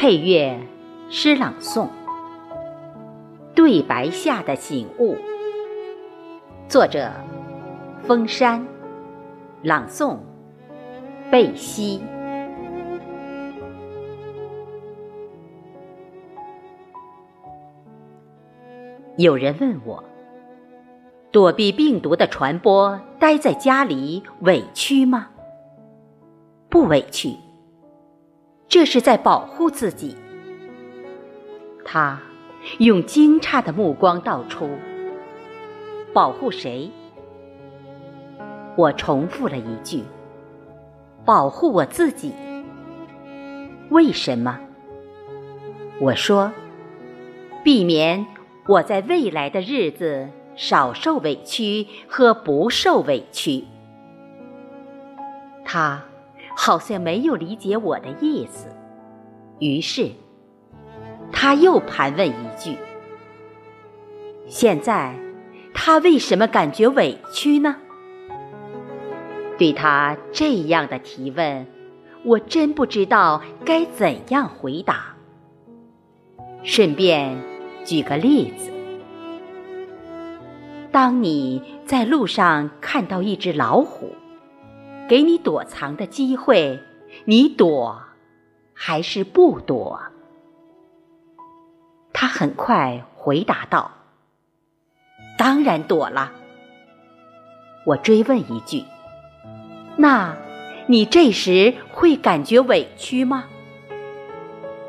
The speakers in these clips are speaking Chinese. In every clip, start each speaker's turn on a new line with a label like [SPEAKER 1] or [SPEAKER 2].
[SPEAKER 1] 配乐诗朗诵，对白下的醒悟。作者：风山，朗诵：贝西。有人问我：躲避病毒的传播，待在家里委屈吗？不委屈。这是在保护自己。他用惊诧的目光道出：“保护谁？”我重复了一句：“保护我自己。”为什么？我说：“避免我在未来的日子少受委屈和不受委屈。”他。好像没有理解我的意思，于是他又盘问一句：“现在他为什么感觉委屈呢？”对他这样的提问，我真不知道该怎样回答。顺便举个例子：当你在路上看到一只老虎。给你躲藏的机会，你躲还是不躲？他很快回答道：“当然躲了。”我追问一句：“那，你这时会感觉委屈吗？”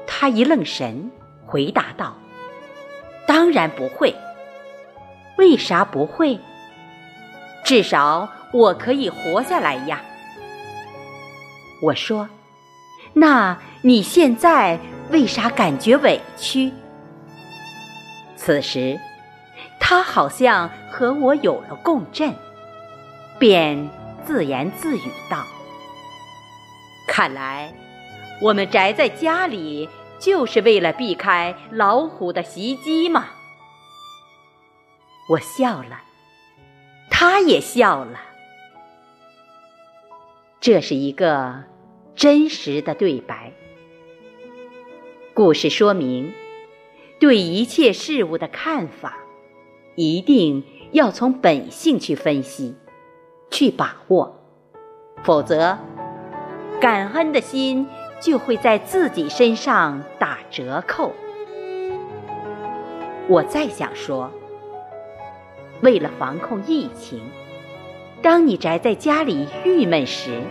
[SPEAKER 1] 他一愣神，回答道：“当然不会。为啥不会？至少我可以活下来呀。”我说：“那你现在为啥感觉委屈？”此时，他好像和我有了共振，便自言自语道：“看来，我们宅在家里就是为了避开老虎的袭击嘛。”我笑了，他也笑了。这是一个真实的对白。故事说明，对一切事物的看法，一定要从本性去分析、去把握，否则，感恩的心就会在自己身上打折扣。我再想说，为了防控疫情。当你宅在家里郁闷时，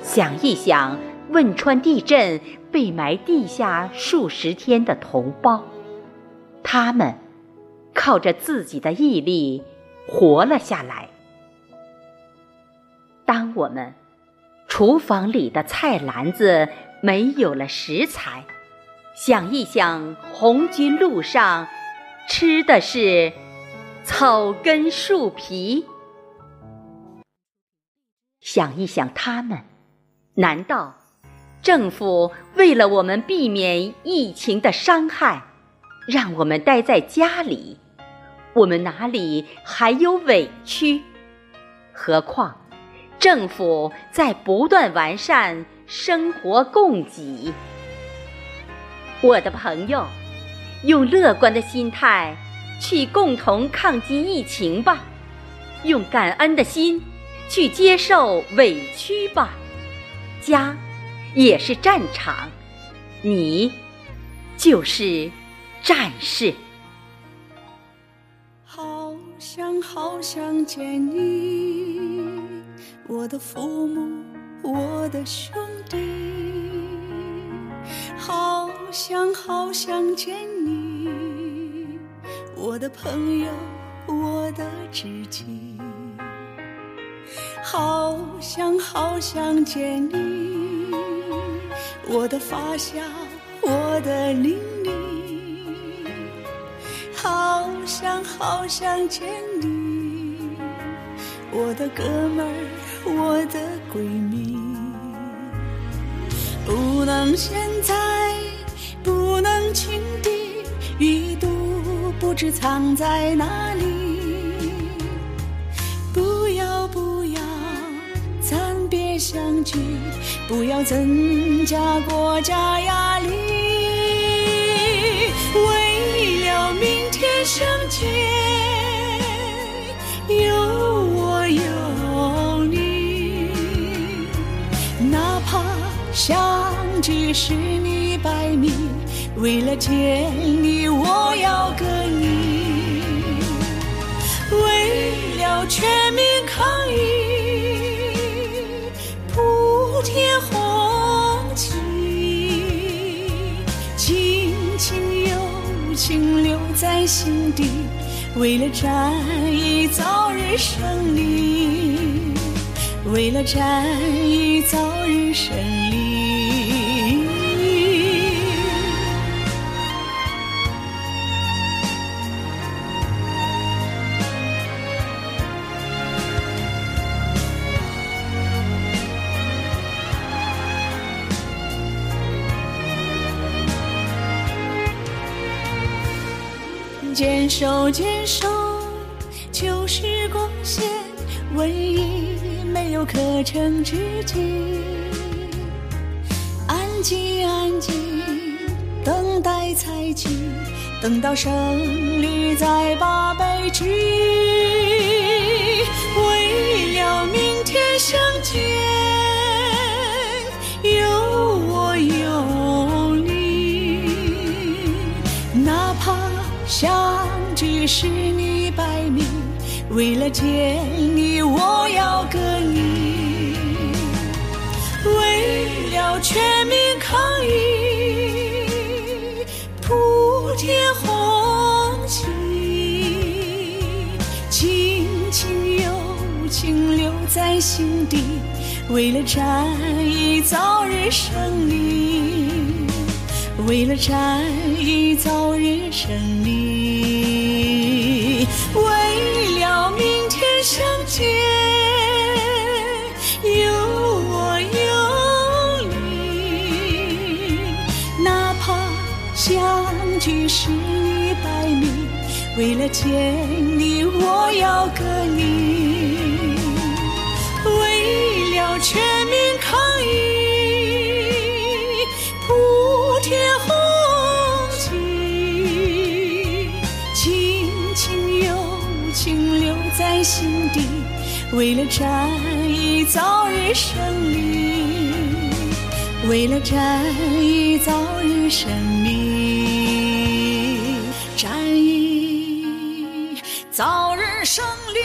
[SPEAKER 1] 想一想汶川地震被埋地下数十天的同胞，他们靠着自己的毅力活了下来。当我们厨房里的菜篮子没有了食材，想一想红军路上吃的是草根树皮。想一想，他们，难道政府为了我们避免疫情的伤害，让我们待在家里？我们哪里还有委屈？何况政府在不断完善生活供给。我的朋友，用乐观的心态去共同抗击疫情吧，用感恩的心。去接受委屈吧，家也是战场，你就是战士。
[SPEAKER 2] 好想好想见你，我的父母，我的兄弟。好想好想见你，我的朋友，我的知己。好想好想见你，我的发小，我的邻里。好想好想见你，我的哥们儿，我的闺蜜。不能现在，不能轻敌，一度不知藏在哪里。相聚不要增加国家压力为了明天相见有我有你哪怕相距十里百米为了见你我要跟你为了全民抗疫心底，为了战役早日胜利，为了战役早日胜利。坚守坚守，旧时光线，瘟疫没有可乘之机。安静安静，等待采集，等到胜利再把悲剧。为了明天相见，有相距十里百里，为了见你，我要跟你。为了全民抗疫，铺天红旗，亲情友情留在心底，为了战役早日胜利。为了战役早日胜利，为了明天相见，有我有你，哪怕相距十里百米，为了见你，我要跟你，为了全民抗心底，为了战役早日胜利，为了战役早日胜利，战役早日胜利，